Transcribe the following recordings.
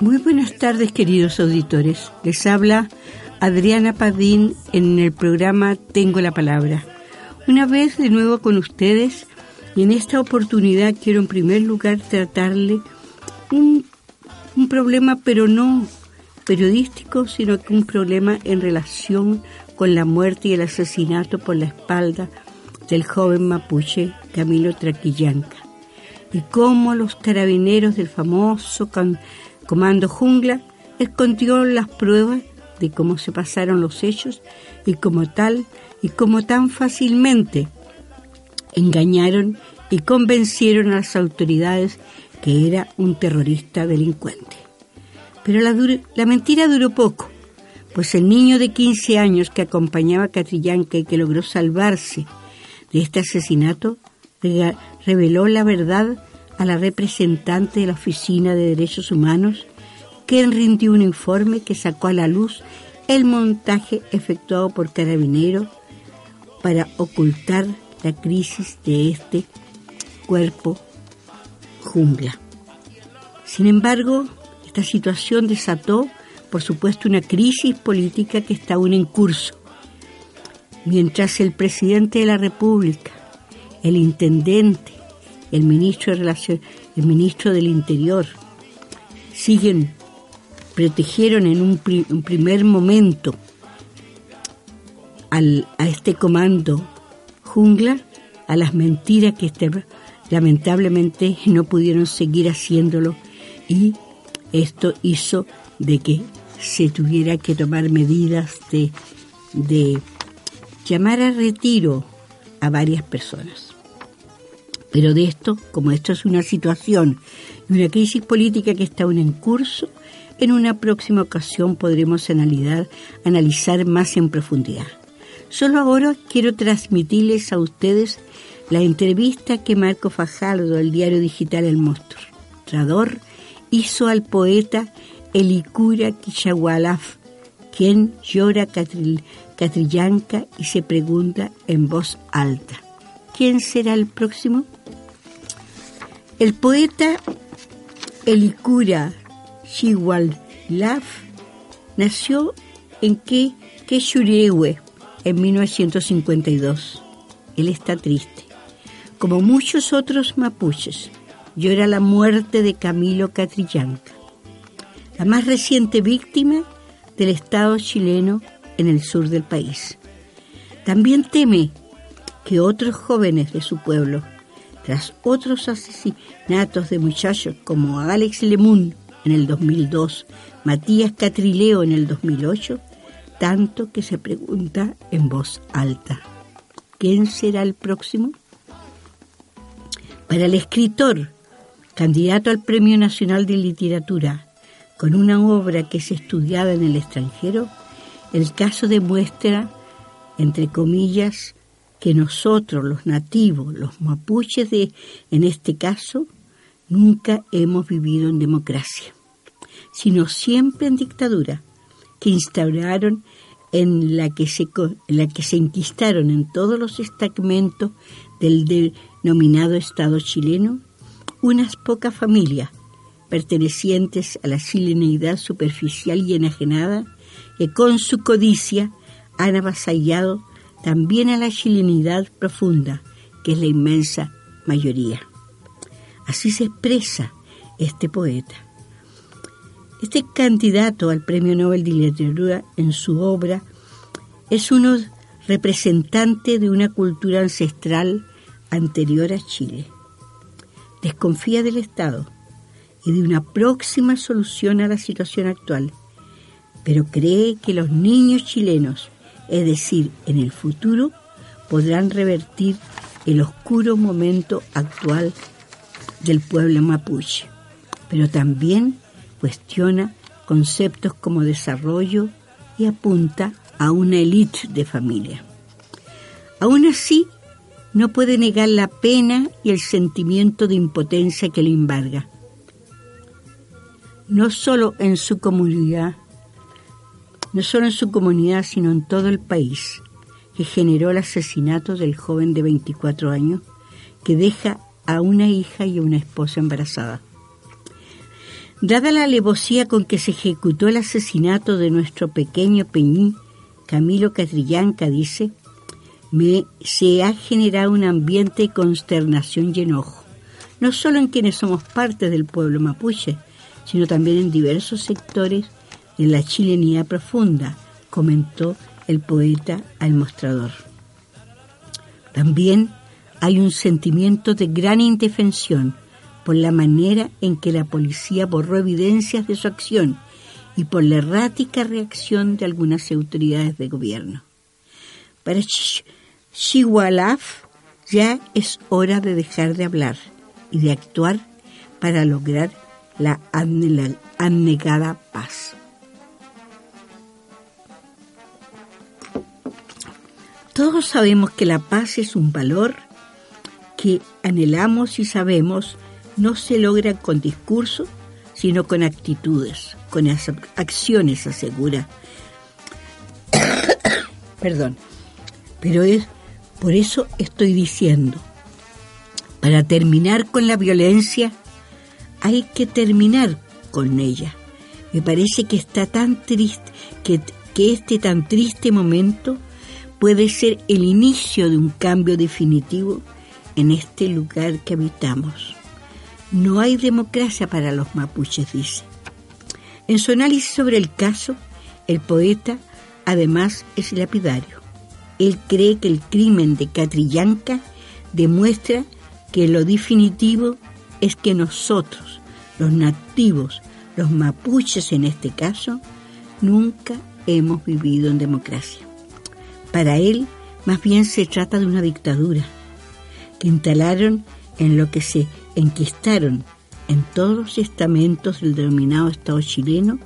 Muy buenas tardes, queridos auditores. Les habla Adriana Padín en el programa Tengo la Palabra. Una vez de nuevo con ustedes y en esta oportunidad quiero en primer lugar tratarle un, un problema, pero no periodístico, sino que un problema en relación con la muerte y el asesinato por la espalda del joven mapuche Camilo Traquillanca y cómo los carabineros del famoso Comando Jungla escondieron las pruebas de cómo se pasaron los hechos y como tal y como tan fácilmente engañaron y convencieron a las autoridades que era un terrorista delincuente. Pero la, la mentira duró poco, pues el niño de 15 años que acompañaba a Catrillanca y que logró salvarse de este asesinato reveló la verdad a la representante de la Oficina de Derechos Humanos, quien rindió un informe que sacó a la luz el montaje efectuado por Carabineros para ocultar la crisis de este cuerpo jungla. Sin embargo, esta situación desató, por supuesto, una crisis política que está aún en curso. Mientras el presidente de la República, el intendente, el ministro de Relación, el ministro del Interior siguen protegieron en un, pri- un primer momento al- a este comando jungla, a las mentiras que este- lamentablemente no pudieron seguir haciéndolo y esto hizo de que se tuviera que tomar medidas de, de llamar a retiro a varias personas. Pero de esto, como esto es una situación y una crisis política que está aún en curso, en una próxima ocasión podremos analizar, analizar más en profundidad. Solo ahora quiero transmitirles a ustedes la entrevista que Marco Fajardo del diario digital El Mostrador hizo al poeta Elicura Quishahualaf, quien llora Catril- Catrillanca y se pregunta en voz alta, ¿quién será el próximo? El poeta Elicura Chihualaf nació en Que- en 1952. Él está triste. Como muchos otros mapuches, llora la muerte de Camilo Catrillanca, la más reciente víctima del Estado chileno en el sur del país. También teme que otros jóvenes de su pueblo, tras otros asesinatos de muchachos como Alex Lemun en el 2002, Matías Catrileo en el 2008, tanto que se pregunta en voz alta, ¿quién será el próximo? Para el escritor, candidato al Premio Nacional de Literatura, con una obra que es estudiada en el extranjero, el caso demuestra, entre comillas, que nosotros, los nativos, los mapuches de, en este caso, nunca hemos vivido en democracia, sino siempre en dictadura, que instauraron en la que se, en la que se inquistaron en todos los estamentos del denominado Estado chileno unas pocas familias pertenecientes a la chilenidad superficial y enajenada que con su codicia han avasallado también a la chilenidad profunda, que es la inmensa mayoría. Así se expresa este poeta. Este candidato al Premio Nobel de Literatura en su obra es uno representante de una cultura ancestral anterior a Chile. Desconfía del Estado y de una próxima solución a la situación actual. pero cree que los niños chilenos, es decir, en el futuro, podrán revertir el oscuro momento actual del pueblo mapuche, pero también cuestiona conceptos como desarrollo y apunta a una élite de familia. Aún así, no puede negar la pena y el sentimiento de impotencia que le embarga. No solo en su comunidad, no solo en su comunidad, sino en todo el país, que generó el asesinato del joven de 24 años que deja a una hija y a una esposa embarazada. Dada la alevosía con que se ejecutó el asesinato de nuestro pequeño Peñí, Camilo Catrillanca dice, se ha generado un ambiente de consternación y enojo, no solo en quienes somos parte del pueblo mapuche, sino también en diversos sectores de la chilenidad profunda, comentó el poeta al mostrador. También hay un sentimiento de gran indefensión por la manera en que la policía borró evidencias de su acción y por la errática reacción de algunas autoridades de gobierno. Para Chihualaf ya es hora de dejar de hablar y de actuar para lograr la abnegada paz. Todos sabemos que la paz es un valor que anhelamos y sabemos no se logra con discursos, sino con actitudes, con acciones, asegura. Perdón. Pero es por eso estoy diciendo, para terminar con la violencia, hay que terminar con ella. Me parece que está tan triste, que, que este tan triste momento puede ser el inicio de un cambio definitivo en este lugar que habitamos. No hay democracia para los mapuches, dice. En su análisis sobre el caso, el poeta además es lapidario. Él cree que el crimen de Catrillanca demuestra que lo definitivo es que nosotros, los nativos, los mapuches en este caso, nunca hemos vivido en democracia. Para él, más bien se trata de una dictadura que instalaron en lo que se enquistaron en todos los estamentos del denominado Estado chileno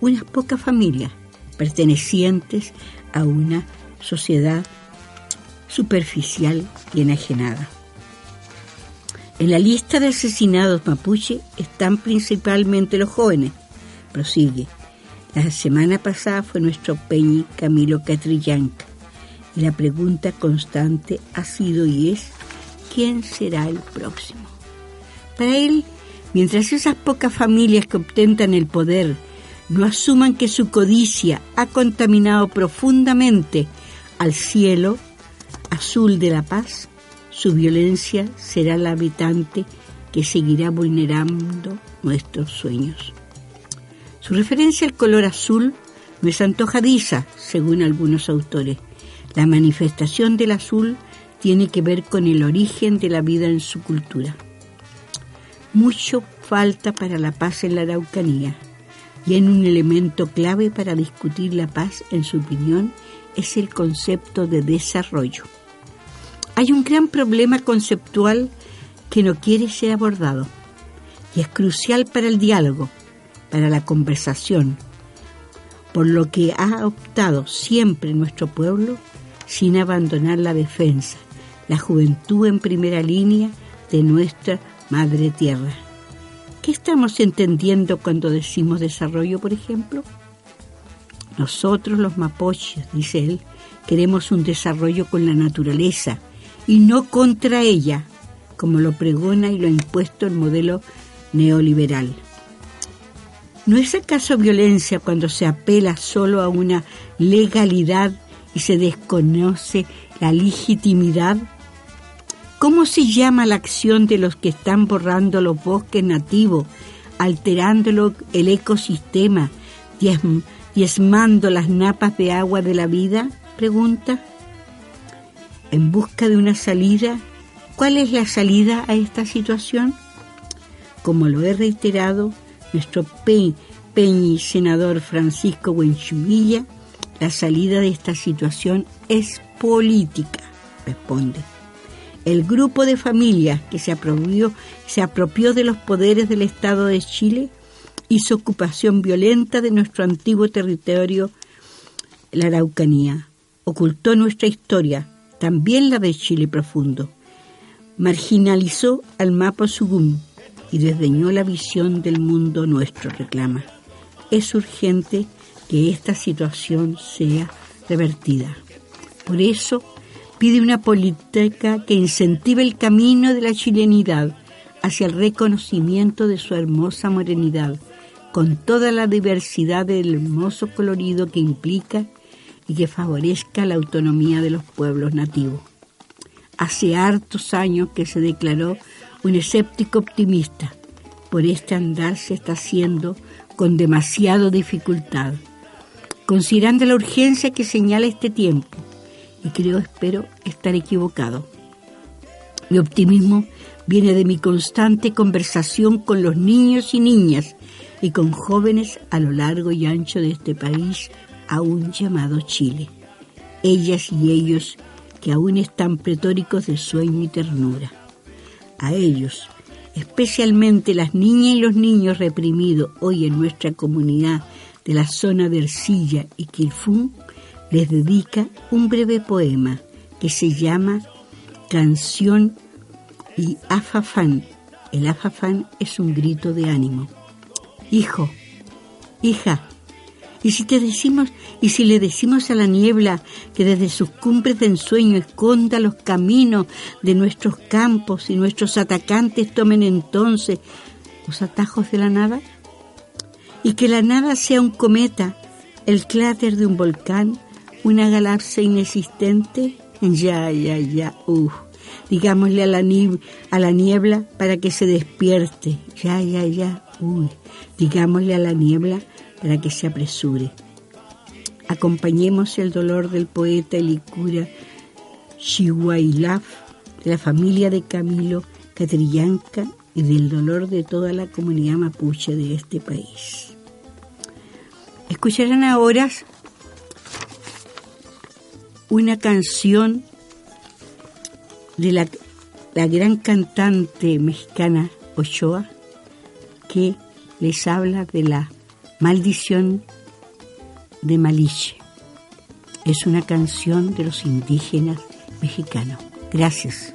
unas pocas familias pertenecientes a una sociedad superficial y enajenada. En la lista de asesinados mapuche están principalmente los jóvenes. Prosigue. La semana pasada fue nuestro Peñi Camilo Catrillanca. Y la pregunta constante ha sido y es quién será el próximo. Para él, mientras esas pocas familias que obtentan el poder no asuman que su codicia ha contaminado profundamente al cielo azul de la paz, su violencia será la habitante que seguirá vulnerando nuestros sueños. Su referencia al color azul no es antojadiza, según algunos autores. La manifestación del azul tiene que ver con el origen de la vida en su cultura. Mucho falta para la paz en la Araucanía y en un elemento clave para discutir la paz, en su opinión, es el concepto de desarrollo. Hay un gran problema conceptual que no quiere ser abordado y es crucial para el diálogo, para la conversación, por lo que ha optado siempre nuestro pueblo sin abandonar la defensa, la juventud en primera línea de nuestra madre tierra. ¿Qué estamos entendiendo cuando decimos desarrollo, por ejemplo? Nosotros los mapoches, dice él, queremos un desarrollo con la naturaleza y no contra ella, como lo pregona y lo ha impuesto el modelo neoliberal. ¿No es acaso violencia cuando se apela solo a una legalidad y se desconoce la legitimidad ¿Cómo se llama la acción de los que están borrando los bosques nativos, alterando el ecosistema, diezmando las napas de agua de la vida? Pregunta. En busca de una salida, ¿cuál es la salida a esta situación? Como lo he reiterado, nuestro Peñi, senador Francisco Buenchumilla, la salida de esta situación es política, responde. El grupo de familias que se apropió, se apropió de los poderes del Estado de Chile hizo ocupación violenta de nuestro antiguo territorio, la Araucanía. Ocultó nuestra historia, también la de Chile profundo. Marginalizó al mapa Sugum y desdeñó la visión del mundo nuestro, reclama. Es urgente que esta situación sea revertida. Por eso pide una política que incentive el camino de la chilenidad hacia el reconocimiento de su hermosa morenidad, con toda la diversidad del hermoso colorido que implica y que favorezca la autonomía de los pueblos nativos. Hace hartos años que se declaró un escéptico optimista. Por este andar se está haciendo con demasiada dificultad. Considerando la urgencia que señala este tiempo, y creo, espero, estar equivocado. Mi optimismo viene de mi constante conversación con los niños y niñas y con jóvenes a lo largo y ancho de este país aún llamado Chile. Ellas y ellos que aún están pretóricos de sueño y ternura. A ellos, especialmente las niñas y los niños reprimidos hoy en nuestra comunidad de la zona de Ercilla y Quilfún, les dedica un breve poema que se llama Canción y Afafán. El afafán es un grito de ánimo hijo, hija. Y si te decimos, y si le decimos a la niebla que desde sus cumbres de ensueño esconda los caminos de nuestros campos y nuestros atacantes tomen entonces los atajos de la nada, y que la nada sea un cometa, el cráter de un volcán, una galaxia inexistente, ya, ya, ya, uff. Digámosle a la, a la niebla para que se despierte, ya, ya, ya, uy digámosle a la niebla para que se apresure. Acompañemos el dolor del poeta Elicura Chihuailaf, de la familia de Camilo Catrillanca y del dolor de toda la comunidad mapuche de este país. Escucharán ahora una canción de la, la gran cantante mexicana Ochoa que les habla de la maldición de Maliche. Es una canción de los indígenas mexicanos. Gracias.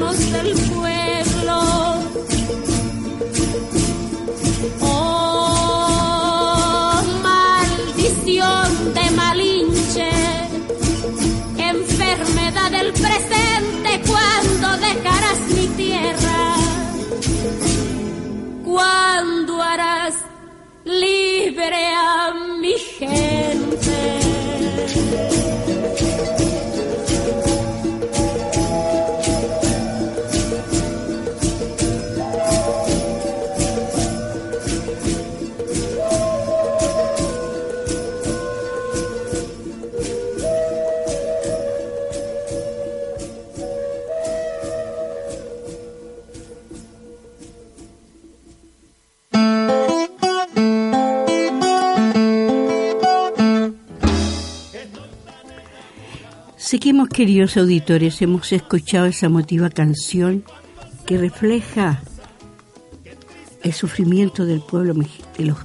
Del pueblo. Oh, maldición de Malinche, enfermedad del presente, cuando dejarás mi tierra? ¿Cuándo harás libre a mi gente? Seguimos, queridos auditores, hemos escuchado esa emotiva canción que refleja el sufrimiento del pueblo de los,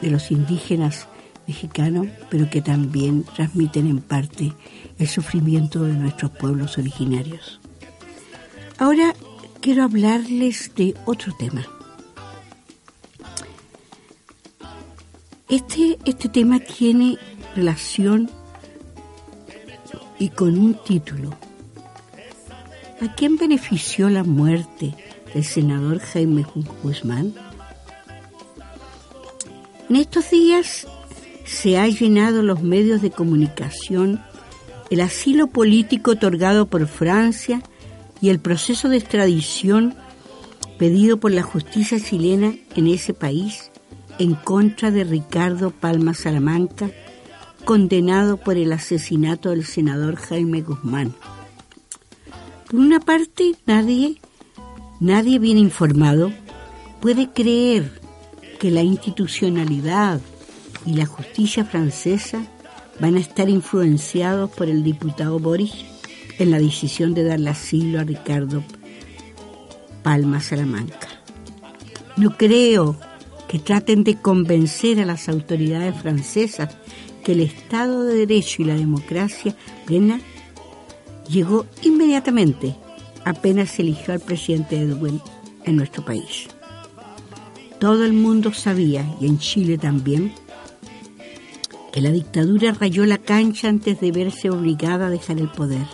de los indígenas mexicanos, pero que también transmiten en parte el sufrimiento de nuestros pueblos originarios. Ahora quiero hablarles de otro tema. Este, este tema tiene relación y con un título. ¿A quién benefició la muerte del senador Jaime Guzmán? En estos días se ha llenado los medios de comunicación el asilo político otorgado por Francia y el proceso de extradición pedido por la justicia chilena en ese país en contra de Ricardo Palma Salamanca, condenado por el asesinato del senador Jaime Guzmán. Por una parte, nadie, nadie bien informado puede creer que la institucionalidad y la justicia francesa van a estar influenciados por el diputado Boris en la decisión de darle asilo a Ricardo Palma Salamanca. No creo que traten de convencer a las autoridades francesas el Estado de Derecho y la democracia plena llegó inmediatamente apenas se eligió al presidente Edwin en nuestro país. Todo el mundo sabía, y en Chile también, que la dictadura rayó la cancha antes de verse obligada a dejar el poder,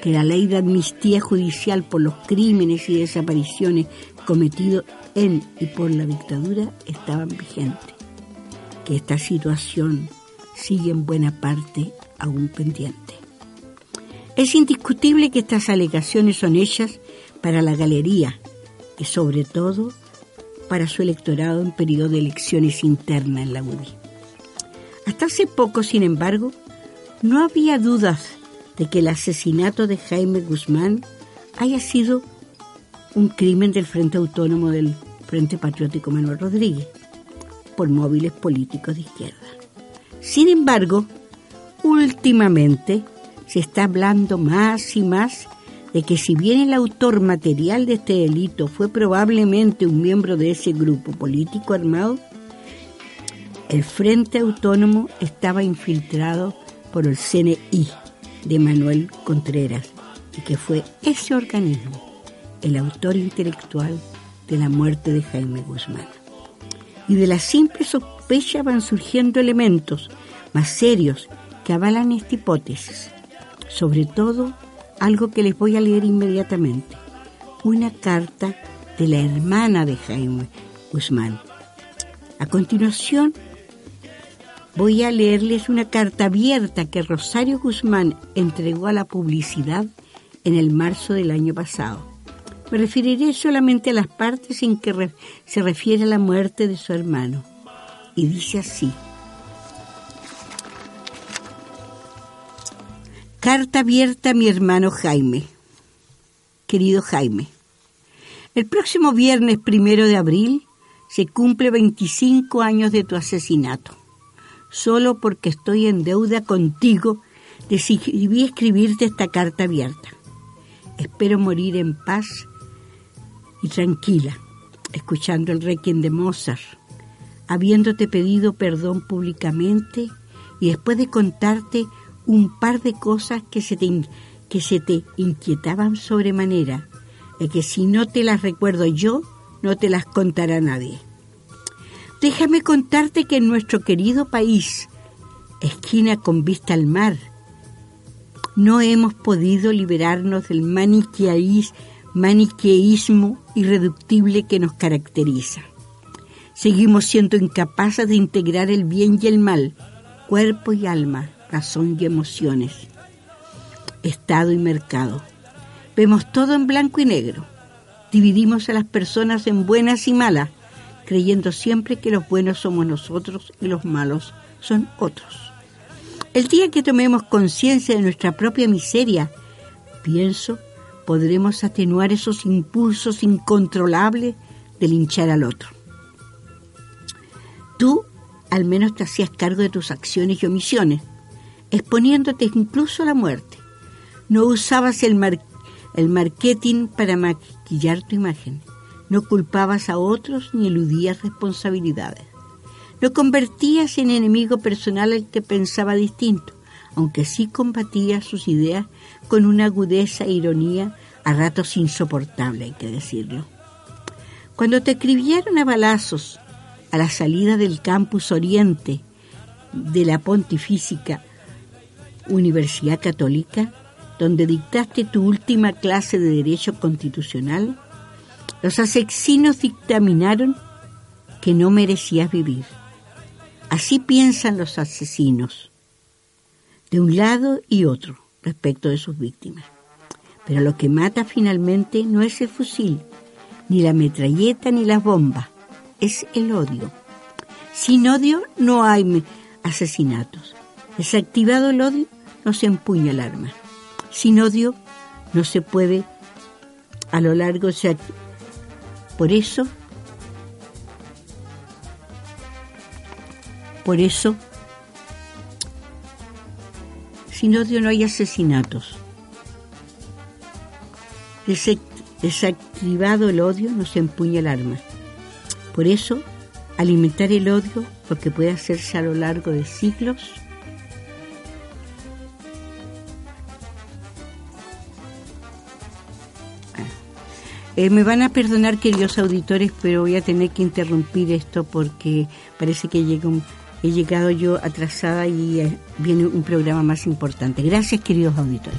que la ley de amnistía judicial por los crímenes y desapariciones cometidos en y por la dictadura estaban vigentes, que esta situación sigue en buena parte aún pendiente. Es indiscutible que estas alegaciones son hechas para la galería y sobre todo para su electorado en periodo de elecciones internas en la UDI. Hasta hace poco, sin embargo, no había dudas de que el asesinato de Jaime Guzmán haya sido un crimen del Frente Autónomo del Frente Patriótico Manuel Rodríguez por móviles políticos de izquierda. Sin embargo, últimamente se está hablando más y más de que si bien el autor material de este delito fue probablemente un miembro de ese grupo político armado, el Frente Autónomo estaba infiltrado por el CNI de Manuel Contreras y que fue ese organismo el autor intelectual de la muerte de Jaime Guzmán. Y de la simple sospecha van surgiendo elementos más serios que avalan esta hipótesis. Sobre todo, algo que les voy a leer inmediatamente. Una carta de la hermana de Jaime Guzmán. A continuación, voy a leerles una carta abierta que Rosario Guzmán entregó a la publicidad en el marzo del año pasado. Me referiré solamente a las partes en que se refiere a la muerte de su hermano. Y dice así. Carta abierta a mi hermano Jaime. Querido Jaime, el próximo viernes primero de abril se cumple 25 años de tu asesinato. Solo porque estoy en deuda contigo decidí escribirte esta carta abierta. Espero morir en paz y tranquila, escuchando el requiem de Mozart, habiéndote pedido perdón públicamente y después de contarte un par de cosas que se te, que se te inquietaban sobremanera, y que si no te las recuerdo yo, no te las contará nadie. Déjame contarte que en nuestro querido país, esquina con vista al mar, no hemos podido liberarnos del maniqueísmo maniqueísmo irreductible que nos caracteriza. Seguimos siendo incapaces de integrar el bien y el mal, cuerpo y alma, razón y emociones, Estado y mercado. Vemos todo en blanco y negro. Dividimos a las personas en buenas y malas, creyendo siempre que los buenos somos nosotros y los malos son otros. El día que tomemos conciencia de nuestra propia miseria, pienso podremos atenuar esos impulsos incontrolables de linchar al otro. Tú al menos te hacías cargo de tus acciones y omisiones, exponiéndote incluso a la muerte. No usabas el, el marketing para maquillar tu imagen. No culpabas a otros ni eludías responsabilidades. No convertías en enemigo personal al que pensaba distinto, aunque sí combatías sus ideas con una agudeza e ironía a ratos insoportable, hay que decirlo. Cuando te escribieron a balazos a la salida del campus oriente de la Pontifísica Universidad Católica, donde dictaste tu última clase de Derecho Constitucional, los asesinos dictaminaron que no merecías vivir. Así piensan los asesinos, de un lado y otro respecto de sus víctimas. Pero lo que mata finalmente no es el fusil, ni la metralleta, ni las bombas, es el odio. Sin odio no hay asesinatos. Desactivado el odio, no se empuña el arma. Sin odio no se puede a lo largo de... Por eso, por eso sin odio no hay asesinatos. Desactivado el odio nos empuña el arma. Por eso, alimentar el odio, lo que puede hacerse a lo largo de siglos, Eh, me van a perdonar, queridos auditores, pero voy a tener que interrumpir esto porque parece que llega un, he llegado yo atrasada y eh, viene un programa más importante. Gracias, queridos auditores.